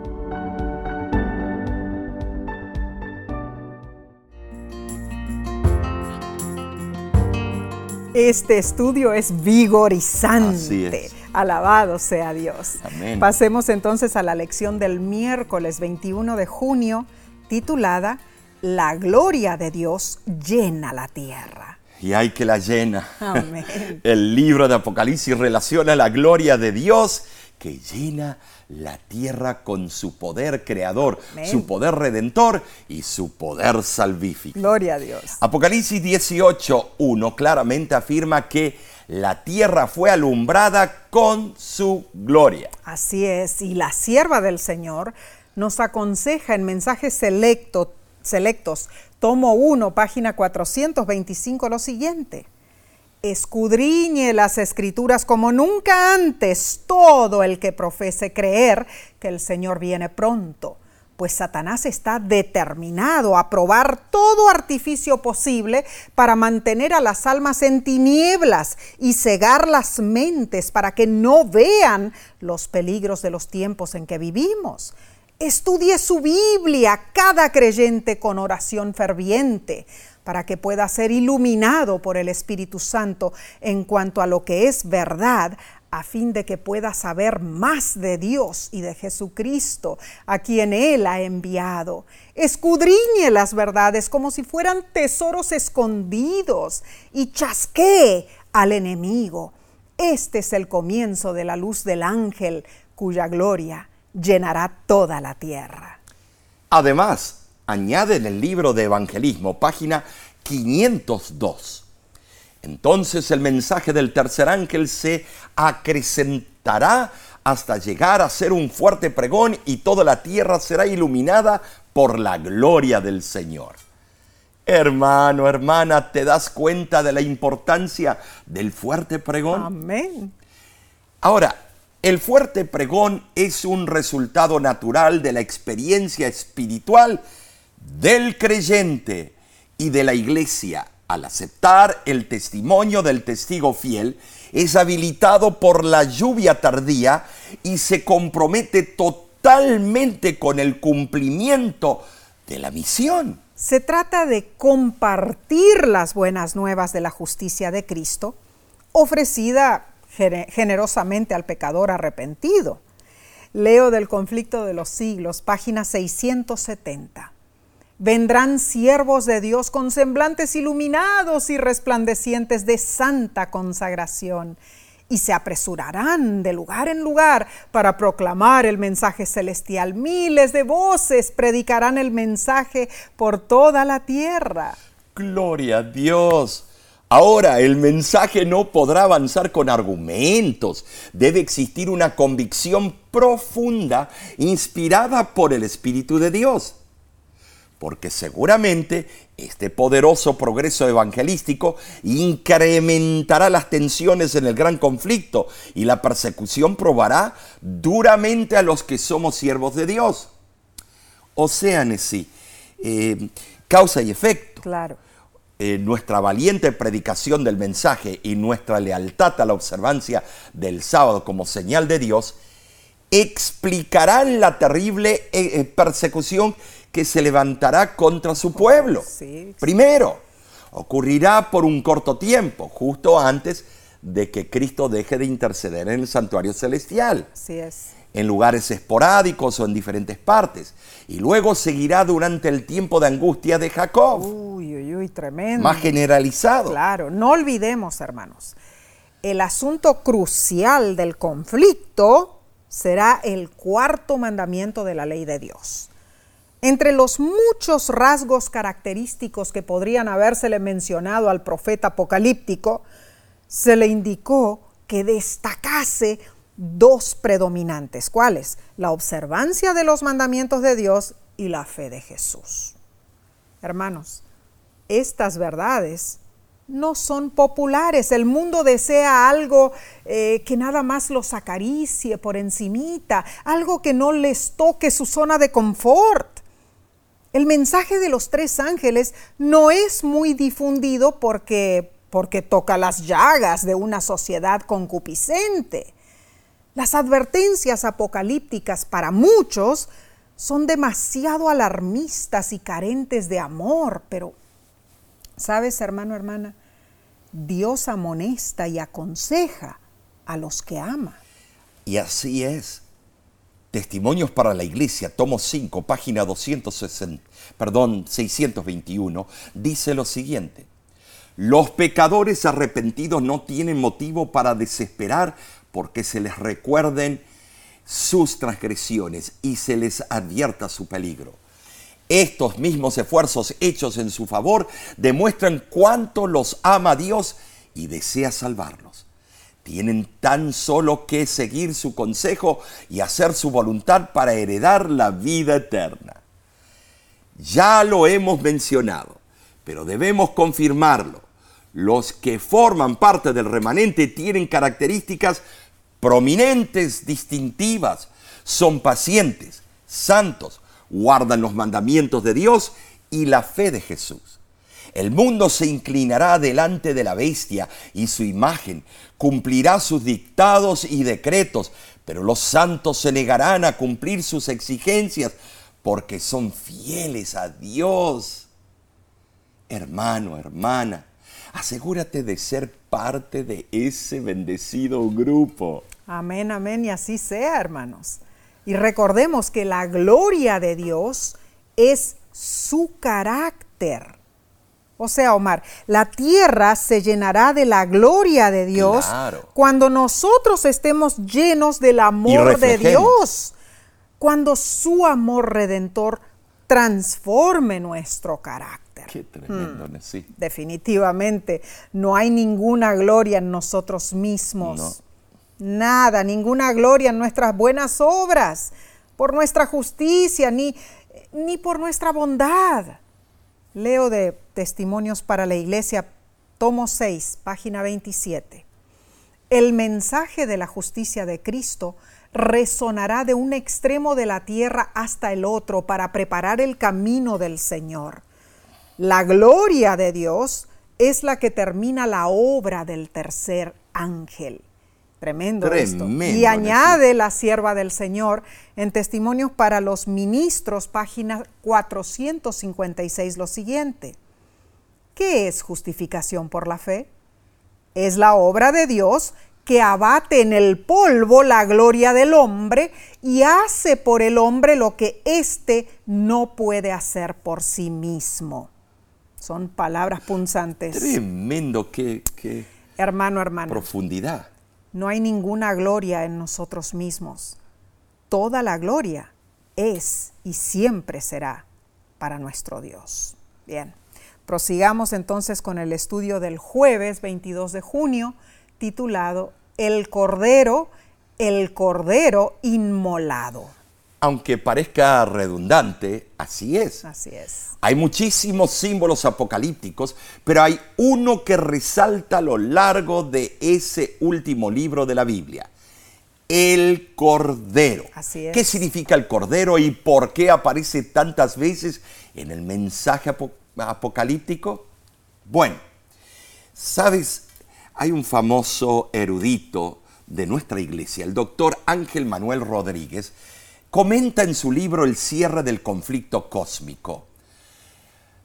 Este estudio es vigorizante. Así es. Alabado sea Dios. Amén. Pasemos entonces a la lección del miércoles 21 de junio, titulada La gloria de Dios llena la tierra. Y hay que la llena. Amén. *laughs* El libro de Apocalipsis relaciona la gloria de Dios que llena la tierra con su poder creador, Amén. su poder redentor y su poder salvífico. Gloria a Dios. Apocalipsis 18.1 claramente afirma que la tierra fue alumbrada con su gloria. Así es, y la sierva del Señor nos aconseja en mensajes selecto- selectos, tomo 1, página 425, lo siguiente. Escudriñe las escrituras como nunca antes todo el que profese creer que el Señor viene pronto, pues Satanás está determinado a probar todo artificio posible para mantener a las almas en tinieblas y cegar las mentes para que no vean los peligros de los tiempos en que vivimos. Estudie su Biblia cada creyente con oración ferviente para que pueda ser iluminado por el Espíritu Santo en cuanto a lo que es verdad, a fin de que pueda saber más de Dios y de Jesucristo, a quien Él ha enviado. Escudriñe las verdades como si fueran tesoros escondidos y chasquee al enemigo. Este es el comienzo de la luz del ángel, cuya gloria llenará toda la tierra. Además, añade en el libro de Evangelismo, página 502. Entonces el mensaje del tercer ángel se acrecentará hasta llegar a ser un fuerte pregón y toda la tierra será iluminada por la gloria del Señor. Hermano, hermana, ¿te das cuenta de la importancia del fuerte pregón? Amén. Ahora, el fuerte pregón es un resultado natural de la experiencia espiritual del creyente y de la iglesia al aceptar el testimonio del testigo fiel, es habilitado por la lluvia tardía y se compromete totalmente con el cumplimiento de la misión. Se trata de compartir las buenas nuevas de la justicia de Cristo, ofrecida generosamente al pecador arrepentido. Leo del conflicto de los siglos, página 670. Vendrán siervos de Dios con semblantes iluminados y resplandecientes de santa consagración y se apresurarán de lugar en lugar para proclamar el mensaje celestial. Miles de voces predicarán el mensaje por toda la tierra. Gloria a Dios. Ahora, el mensaje no podrá avanzar con argumentos. Debe existir una convicción profunda inspirada por el Espíritu de Dios. Porque seguramente este poderoso progreso evangelístico incrementará las tensiones en el gran conflicto y la persecución probará duramente a los que somos siervos de Dios. O sea, eh, causa y efecto. Claro. Eh, nuestra valiente predicación del mensaje y nuestra lealtad a la observancia del sábado como señal de Dios explicarán la terrible eh, eh, persecución que se levantará contra su pueblo. Primero, ocurrirá por un corto tiempo, justo antes de que Cristo deje de interceder en el santuario celestial. Así es en lugares esporádicos o en diferentes partes. Y luego seguirá durante el tiempo de angustia de Jacob. Uy, uy, uy, tremendo. Más generalizado. Claro, no olvidemos, hermanos, el asunto crucial del conflicto será el cuarto mandamiento de la ley de Dios. Entre los muchos rasgos característicos que podrían habérsele mencionado al profeta apocalíptico, se le indicó que destacase dos predominantes. ¿Cuáles? La observancia de los mandamientos de Dios y la fe de Jesús. Hermanos, estas verdades no son populares. El mundo desea algo eh, que nada más los acaricie por encimita, algo que no les toque su zona de confort. El mensaje de los tres ángeles no es muy difundido porque, porque toca las llagas de una sociedad concupiscente. Las advertencias apocalípticas para muchos son demasiado alarmistas y carentes de amor, pero, ¿sabes, hermano, hermana? Dios amonesta y aconseja a los que ama. Y así es. Testimonios para la Iglesia, tomo 5, página 260, perdón, 621, dice lo siguiente. Los pecadores arrepentidos no tienen motivo para desesperar porque se les recuerden sus transgresiones y se les advierta su peligro. Estos mismos esfuerzos hechos en su favor demuestran cuánto los ama Dios y desea salvarlos. Tienen tan solo que seguir su consejo y hacer su voluntad para heredar la vida eterna. Ya lo hemos mencionado, pero debemos confirmarlo. Los que forman parte del remanente tienen características prominentes, distintivas, son pacientes, santos, guardan los mandamientos de Dios y la fe de Jesús. El mundo se inclinará delante de la bestia y su imagen, cumplirá sus dictados y decretos, pero los santos se negarán a cumplir sus exigencias porque son fieles a Dios. Hermano, hermana, asegúrate de ser parte de ese bendecido grupo. Amén, amén, y así sea, hermanos. Y recordemos que la gloria de Dios es su carácter. O sea, Omar, la tierra se llenará de la gloria de Dios cuando nosotros estemos llenos del amor de Dios, cuando su amor redentor transforme nuestro carácter. Qué tremendo, hmm. sí. Definitivamente, no hay ninguna gloria en nosotros mismos nada, ninguna gloria en nuestras buenas obras, por nuestra justicia, ni, ni por nuestra bondad. Leo de Testimonios para la Iglesia, tomo 6, página 27. El mensaje de la justicia de Cristo resonará de un extremo de la tierra hasta el otro para preparar el camino del Señor. La gloria de Dios es la que termina la obra del tercer ángel. Tremendo, esto. Y añade la sierva del Señor en Testimonios para los Ministros, página 456, lo siguiente. ¿Qué es justificación por la fe? Es la obra de Dios que abate en el polvo la gloria del hombre y hace por el hombre lo que éste no puede hacer por sí mismo. Son palabras punzantes. Tremendo, qué, qué Hermano, hermana. profundidad. No hay ninguna gloria en nosotros mismos. Toda la gloria es y siempre será para nuestro Dios. Bien, prosigamos entonces con el estudio del jueves 22 de junio, titulado El Cordero, el Cordero Inmolado. Aunque parezca redundante, así es. Así es. Hay muchísimos símbolos apocalípticos, pero hay uno que resalta a lo largo de ese último libro de la Biblia. El Cordero. Así es. ¿Qué significa el Cordero y por qué aparece tantas veces en el mensaje apo- apocalíptico? Bueno, sabes, hay un famoso erudito de nuestra iglesia, el doctor Ángel Manuel Rodríguez, comenta en su libro El cierre del conflicto cósmico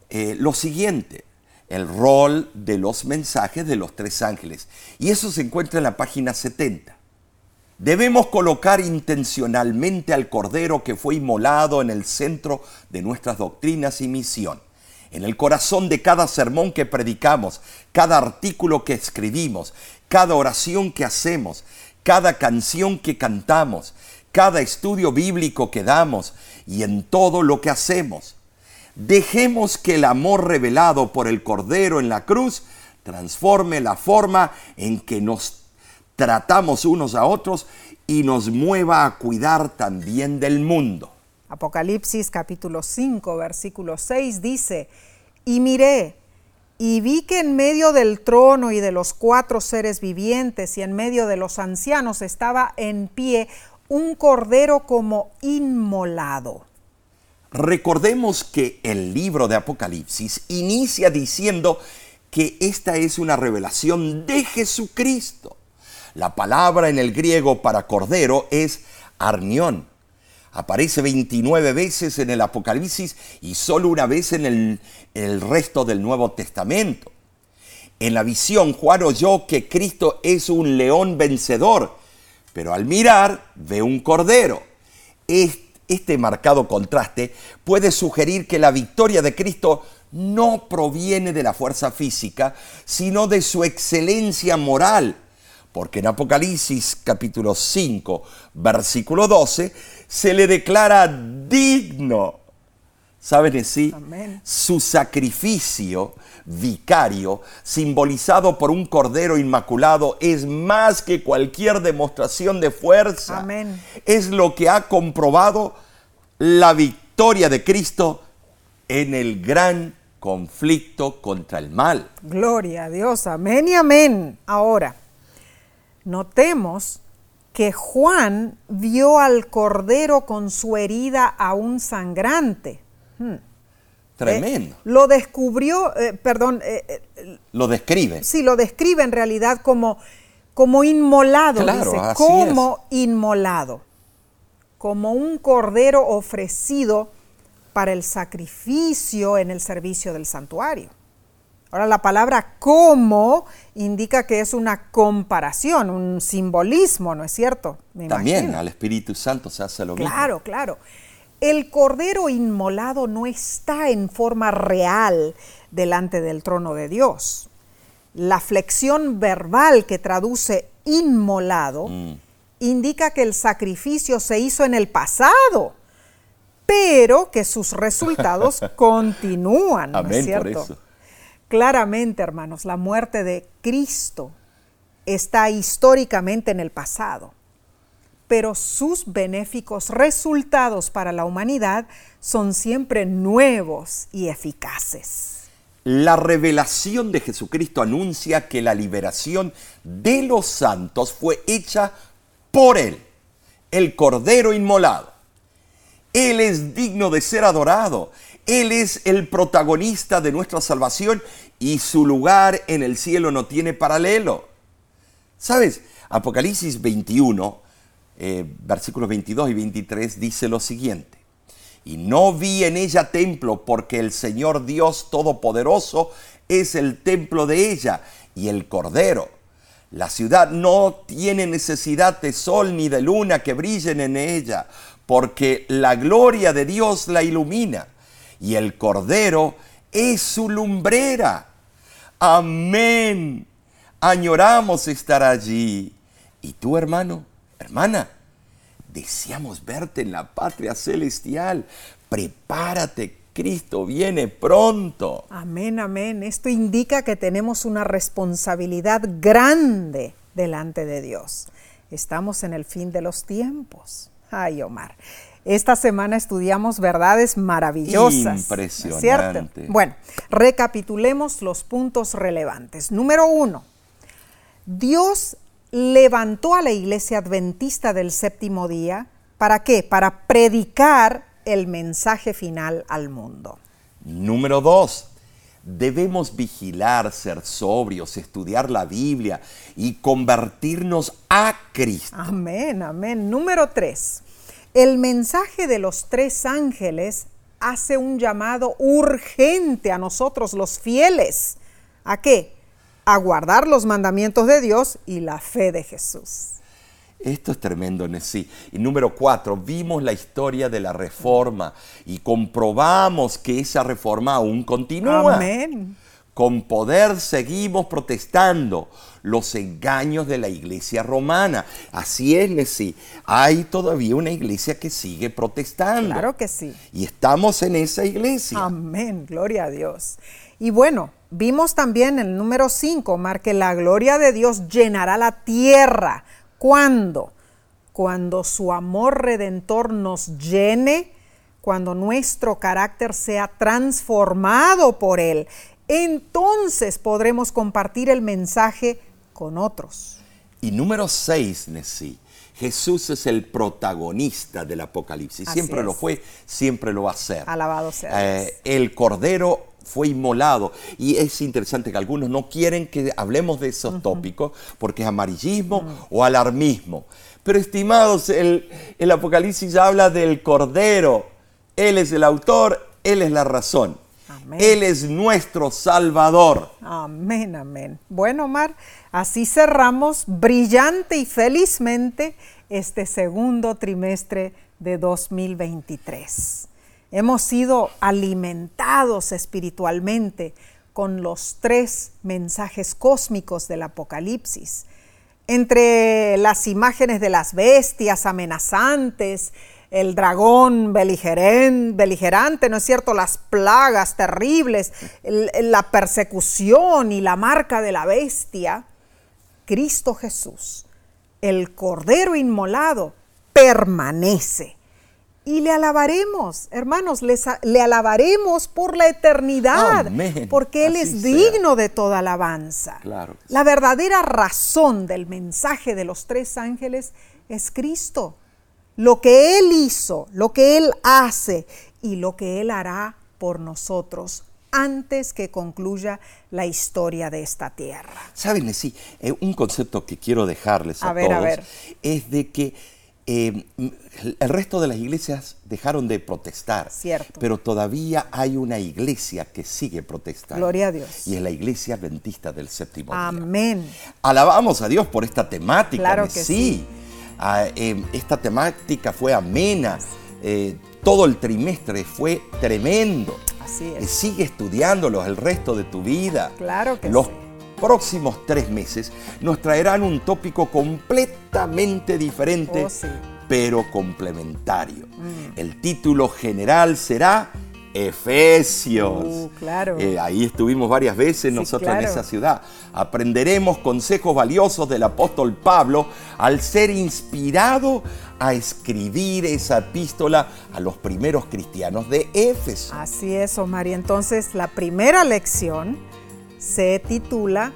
eh, lo siguiente, el rol de los mensajes de los tres ángeles. Y eso se encuentra en la página 70. Debemos colocar intencionalmente al Cordero que fue inmolado en el centro de nuestras doctrinas y misión, en el corazón de cada sermón que predicamos, cada artículo que escribimos, cada oración que hacemos, cada canción que cantamos, cada estudio bíblico que damos y en todo lo que hacemos. Dejemos que el amor revelado por el Cordero en la cruz transforme la forma en que nos tratamos unos a otros y nos mueva a cuidar también del mundo. Apocalipsis capítulo 5, versículo 6 dice, y miré, y vi que en medio del trono y de los cuatro seres vivientes y en medio de los ancianos estaba en pie un cordero como inmolado. Recordemos que el libro de Apocalipsis inicia diciendo que esta es una revelación de Jesucristo. La palabra en el griego para cordero es arnión. Aparece 29 veces en el Apocalipsis y solo una vez en el, el resto del Nuevo Testamento. En la visión Juan oyó que Cristo es un león vencedor, pero al mirar ve un cordero. Este marcado contraste puede sugerir que la victoria de Cristo no proviene de la fuerza física, sino de su excelencia moral. Porque en Apocalipsis capítulo 5, versículo 12, se le declara digno. ¿Saben así? Amén. Su sacrificio vicario, simbolizado por un cordero inmaculado, es más que cualquier demostración de fuerza. Amén. Es lo que ha comprobado la victoria de Cristo en el gran conflicto contra el mal. Gloria a Dios, amén y amén. Ahora, notemos que Juan vio al cordero con su herida aún sangrante. Tremendo. Eh, lo descubrió, eh, perdón, eh, Lo describe. sí, lo describe en realidad como, como inmolado, Claro, dice, así como inmolado, como un cordero ofrecido para el sacrificio en el servicio del santuario. Ahora la palabra como indica que es una comparación, un simbolismo, ¿no es cierto? Me También imagino. al Espíritu Santo se hace lo mismo. Claro, claro. El cordero inmolado no está en forma real delante del trono de Dios. La flexión verbal que traduce inmolado Mm. indica que el sacrificio se hizo en el pasado, pero que sus resultados *laughs* continúan, ¿no es Amén por cierto? eso. Claramente, hermanos, la muerte de Cristo está históricamente en el pasado, pero sus benéficos resultados para la humanidad son siempre nuevos y eficaces. La revelación de Jesucristo anuncia que la liberación de los santos fue hecha por Él, el Cordero inmolado. Él es digno de ser adorado. Él es el protagonista de nuestra salvación y su lugar en el cielo no tiene paralelo. ¿Sabes? Apocalipsis 21, eh, versículos 22 y 23 dice lo siguiente. Y no vi en ella templo porque el Señor Dios Todopoderoso es el templo de ella y el Cordero. La ciudad no tiene necesidad de sol ni de luna que brillen en ella, porque la gloria de Dios la ilumina y el Cordero es su lumbrera. Amén. Añoramos estar allí. Y tú, hermano, hermana, deseamos verte en la patria celestial. Prepárate, Cristo viene pronto. Amén, amén. Esto indica que tenemos una responsabilidad grande delante de Dios. Estamos en el fin de los tiempos. Ay, Omar. Esta semana estudiamos verdades maravillosas. Impresionante. ¿Cierto? Bueno, recapitulemos los puntos relevantes. Número uno, Dios levantó a la iglesia adventista del séptimo día. ¿Para qué? Para predicar el mensaje final al mundo. Número dos, debemos vigilar, ser sobrios, estudiar la Biblia y convertirnos a Cristo. Amén, amén. Número tres, el mensaje de los tres ángeles hace un llamado urgente a nosotros los fieles. ¿A qué? A guardar los mandamientos de Dios y la fe de Jesús. Esto es tremendo, sí. Y número cuatro, vimos la historia de la reforma y comprobamos que esa reforma aún continúa. Amén. Con poder seguimos protestando los engaños de la iglesia romana. Así es, Nesí. Hay todavía una iglesia que sigue protestando. Claro que sí. Y estamos en esa iglesia. Amén, gloria a Dios. Y bueno, vimos también el número 5, Mar, que la gloria de Dios llenará la tierra. ¿Cuándo? Cuando su amor redentor nos llene, cuando nuestro carácter sea transformado por Él. Entonces podremos compartir el mensaje con otros. Y número 6, Nesí. Jesús es el protagonista del Apocalipsis. Así siempre lo fue, siempre lo va a ser. Alabado sea. Eh, el Cordero fue inmolado. Y es interesante que algunos no quieren que hablemos de esos tópicos porque es amarillismo o alarmismo. Pero estimados, el, el Apocalipsis habla del Cordero. Él es el autor, Él es la razón. Amén. Él es nuestro Salvador. Amén, amén. Bueno, Omar, así cerramos brillante y felizmente este segundo trimestre de 2023. Hemos sido alimentados espiritualmente con los tres mensajes cósmicos del Apocalipsis. Entre las imágenes de las bestias amenazantes, el dragón beligerante, ¿no es cierto? Las plagas terribles, la persecución y la marca de la bestia, Cristo Jesús, el Cordero inmolado, permanece. Y le alabaremos, hermanos, les le alabaremos por la eternidad, Amén. porque Él Así es sea. digno de toda alabanza. Claro. La verdadera razón del mensaje de los tres ángeles es Cristo. Lo que Él hizo, lo que Él hace y lo que Él hará por nosotros antes que concluya la historia de esta tierra. Saben, sí, eh, un concepto que quiero dejarles a, A ver, a todos ver. es de que eh, el resto de las iglesias dejaron de protestar, Cierto. pero todavía hay una iglesia que sigue protestando. Gloria a Dios. Y es la iglesia adventista del séptimo día. Amén. Alabamos a Dios por esta temática. Claro que sí. Ah, eh, esta temática fue amena. eh, todo el trimestre fue tremendo. Así es. Sigue estudiándolos el resto de tu vida. Claro que Los sí. Próximos tres meses nos traerán un tópico completamente diferente, Oh, sí. pero complementario. El título general será Efesios. Uh, claro. Eh, ahí estuvimos varias veces Sí, nosotros en esa ciudad. Aprenderemos consejos valiosos del apóstol Pablo al ser inspirado a escribir esa epístola a los primeros cristianos de Éfeso. Así es, Omar. Y entonces la primera lección se titula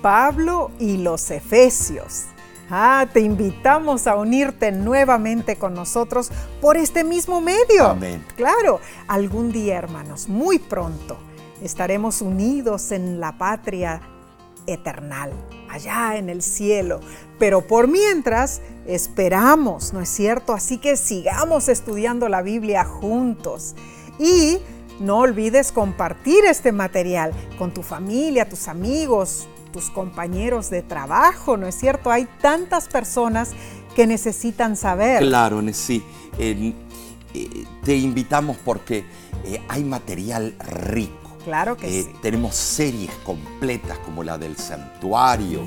Pablo y los Efesios. Ah, te invitamos a unirte nuevamente con nosotros por este mismo medio. Amén. Claro, algún día, hermanos, muy pronto, estaremos unidos en la patria eternal, allá en el cielo. Pero por mientras, esperamos, ¿no es cierto? Así que sigamos estudiando la Biblia juntos. Y no olvides compartir este material con tu familia, tus amigos, tus compañeros de trabajo, ¿no es cierto? Hay tantas personas que necesitan saber. Claro, sí. Eh, te invitamos porque eh, hay material rico. Claro que eh, sí. Tenemos series completas como la del santuario,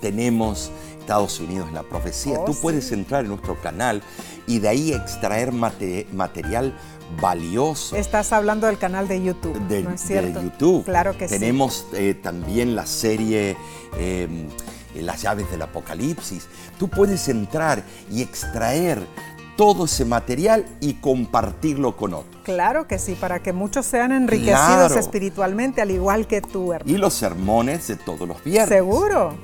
tenemos Estados Unidos en la profecía. Oh, Tú sí. puedes entrar en nuestro canal y de ahí extraer mate- material valioso. Estás hablando del canal de YouTube, de, ¿no es de cierto? YouTube. Claro que Tenemos eh, también la serie eh, Las llaves del Apocalipsis. Tú puedes entrar y extraer todo ese material y compartirlo con otros. sí. Claro que sí, para que muchos sean enriquecidos Claro. espiritualmente, al igual que tú, hermano. Y los sermones de todos los viernes. Seguro.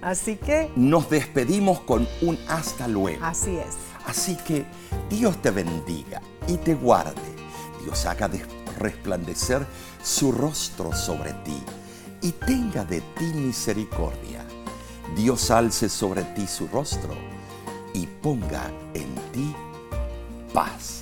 Así que, Nos despedimos con un hasta luego. así es. Así que Dios te bendiga y te guarde. Dios haga resplandecer su rostro sobre ti y tenga de ti misericordia. Dios alce sobre ti su rostro y ponga en ti paz.